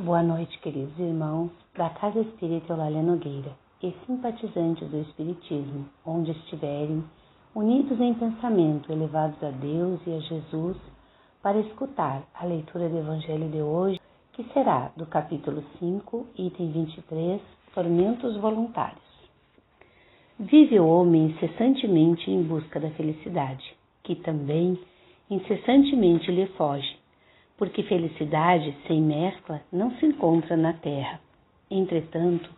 Boa noite, queridos irmãos da Casa Espírita Eulália Nogueira e simpatizantes do Espiritismo, onde estiverem, unidos em pensamento, elevados a Deus e a Jesus, para escutar a leitura do Evangelho de hoje, que será do capítulo 5, item 23, Tormentos Voluntários. Vive o homem incessantemente em busca da felicidade, que também incessantemente lhe foge porque felicidade sem mescla não se encontra na terra. Entretanto,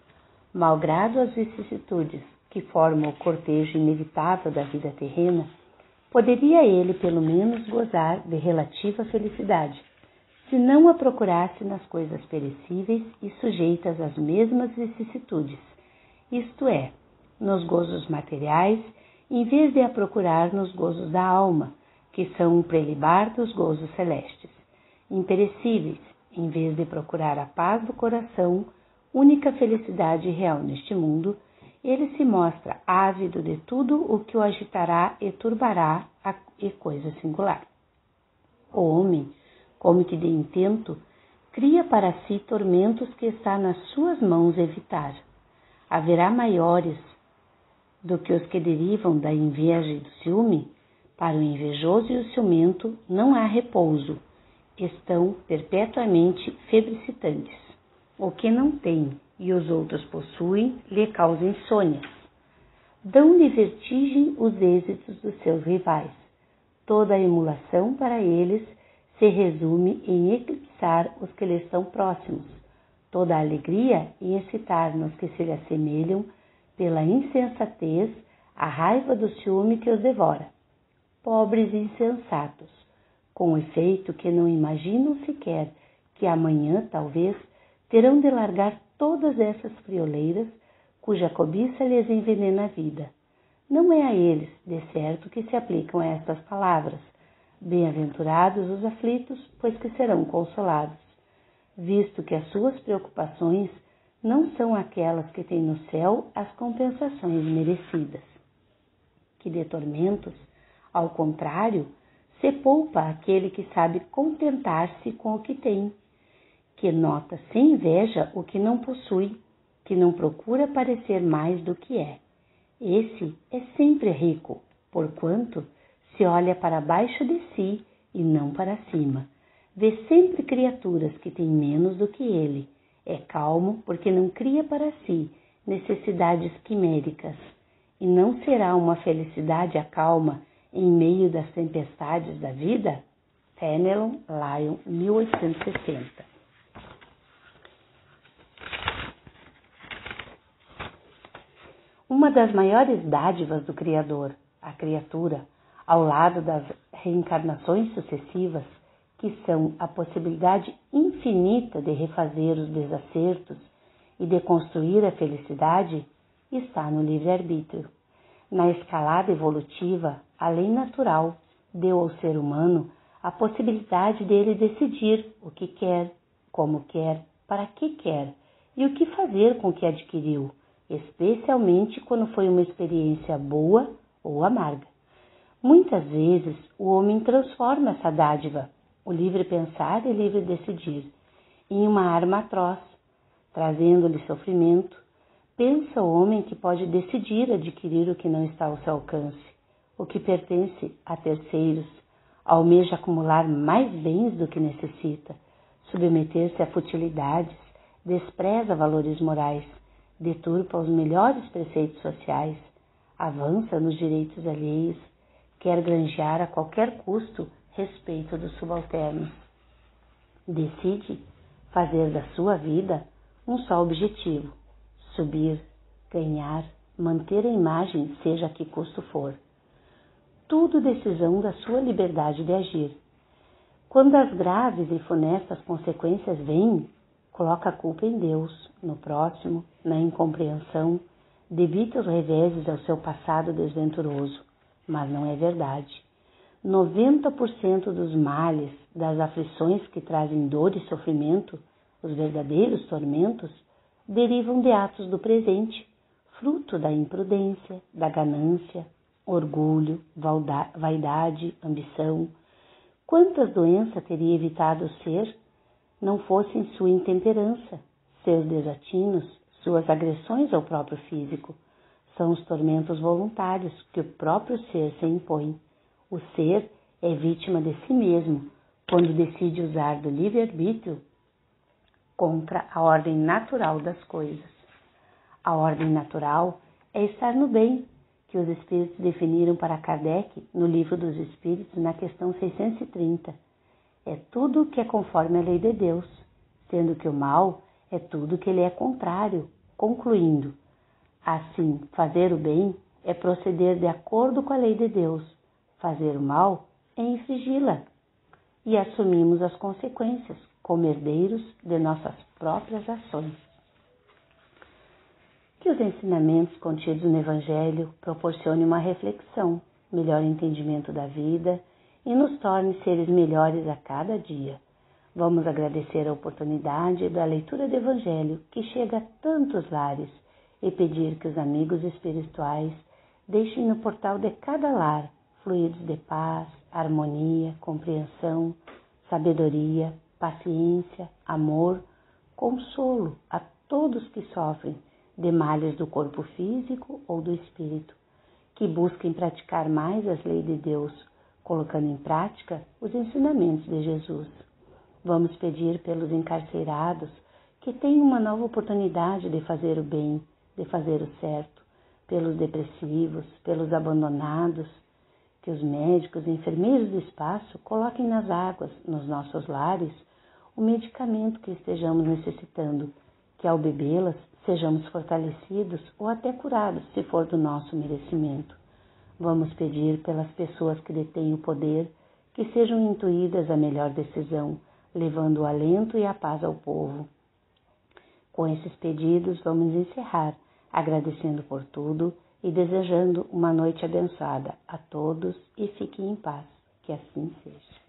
malgrado as vicissitudes que formam o cortejo inevitável da vida terrena, poderia ele pelo menos gozar de relativa felicidade, se não a procurasse nas coisas perecíveis e sujeitas às mesmas vicissitudes, isto é, nos gozos materiais, em vez de a procurar nos gozos da alma, que são um prelibar dos gozos celestes imperecíveis, em vez de procurar a paz do coração, única felicidade real neste mundo, ele se mostra ávido de tudo o que o agitará e turbará a e coisa singular. O homem, como que de intento, cria para si tormentos que está nas suas mãos evitar. Haverá maiores do que os que derivam da inveja e do ciúme? Para o invejoso e o ciumento não há repouso estão perpetuamente febricitantes. O que não tem e os outros possuem lhe causa insônias. Dão-lhe vertigem os êxitos dos seus rivais. Toda a emulação para eles se resume em eclipsar os que lhes estão próximos. Toda a alegria em excitar nos que se lhe assemelham pela insensatez, a raiva do ciúme que os devora. Pobres insensatos, com efeito que não imaginam sequer que amanhã, talvez, terão de largar todas essas frioleiras cuja cobiça lhes envenena a vida. Não é a eles, de certo, que se aplicam estas palavras. Bem-aventurados os aflitos, pois que serão consolados, visto que as suas preocupações não são aquelas que têm no céu as compensações merecidas. Que de tormentos, ao contrário, se poupa aquele que sabe contentar-se com o que tem, que nota sem inveja o que não possui, que não procura parecer mais do que é. Esse é sempre rico, porquanto se olha para baixo de si e não para cima. Vê sempre criaturas que têm menos do que ele. É calmo porque não cria para si necessidades quiméricas. E não será uma felicidade a calma em meio das tempestades da vida? Fenelon Lyon, 1860. Uma das maiores dádivas do Criador, a criatura, ao lado das reencarnações sucessivas, que são a possibilidade infinita de refazer os desacertos e de construir a felicidade, está no livre-arbítrio. Na escalada evolutiva, a lei natural deu ao ser humano a possibilidade dele decidir o que quer, como quer, para que quer e o que fazer com o que adquiriu, especialmente quando foi uma experiência boa ou amarga. Muitas vezes o homem transforma essa dádiva, o livre pensar e livre decidir, em uma arma atroz, trazendo-lhe sofrimento. Pensa o homem que pode decidir adquirir o que não está ao seu alcance o que pertence a terceiros, almeja acumular mais bens do que necessita, submeter-se a futilidades, despreza valores morais, deturpa os melhores preceitos sociais, avança nos direitos alheios, quer granjear a qualquer custo respeito dos subalternos. Decide fazer da sua vida um só objetivo: subir, ganhar, manter a imagem, seja a que custo for tudo decisão da sua liberdade de agir. Quando as graves e funestas consequências vêm, coloca a culpa em Deus, no próximo, na incompreensão, debita os reveses ao seu passado desventuroso, mas não é verdade. 90% dos males, das aflições que trazem dor e sofrimento, os verdadeiros tormentos, derivam de atos do presente, fruto da imprudência, da ganância, orgulho, vaidade, ambição. Quantas doenças teria evitado ser não fossem sua intemperança, seus desatinos, suas agressões ao próprio físico. São os tormentos voluntários que o próprio ser se impõe. O ser é vítima de si mesmo quando decide usar do livre-arbítrio contra a ordem natural das coisas. A ordem natural é estar no bem, que os espíritos definiram para Kardec no Livro dos Espíritos, na questão 630. É tudo que é conforme a lei de Deus, sendo que o mal é tudo que lhe é contrário, concluindo: assim, fazer o bem é proceder de acordo com a lei de Deus, fazer o mal é infringi-la. E assumimos as consequências como herdeiros de nossas próprias ações. Que os ensinamentos contidos no Evangelho proporcionem uma reflexão, melhor entendimento da vida e nos torne seres melhores a cada dia. Vamos agradecer a oportunidade da leitura do Evangelho que chega a tantos lares e pedir que os amigos espirituais deixem no portal de cada lar fluidos de paz, harmonia, compreensão, sabedoria, paciência, amor, consolo a todos que sofrem de males do corpo físico ou do espírito, que busquem praticar mais as leis de Deus, colocando em prática os ensinamentos de Jesus. Vamos pedir pelos encarcerados que tenham uma nova oportunidade de fazer o bem, de fazer o certo, pelos depressivos, pelos abandonados, que os médicos e enfermeiros do espaço coloquem nas águas, nos nossos lares, o medicamento que estejamos necessitando, que ao bebê-las sejamos fortalecidos ou até curados, se for do nosso merecimento. Vamos pedir pelas pessoas que detêm o poder que sejam intuídas a melhor decisão, levando o alento e a paz ao povo. Com esses pedidos, vamos encerrar, agradecendo por tudo e desejando uma noite abençoada a todos e fiquem em paz. Que assim seja.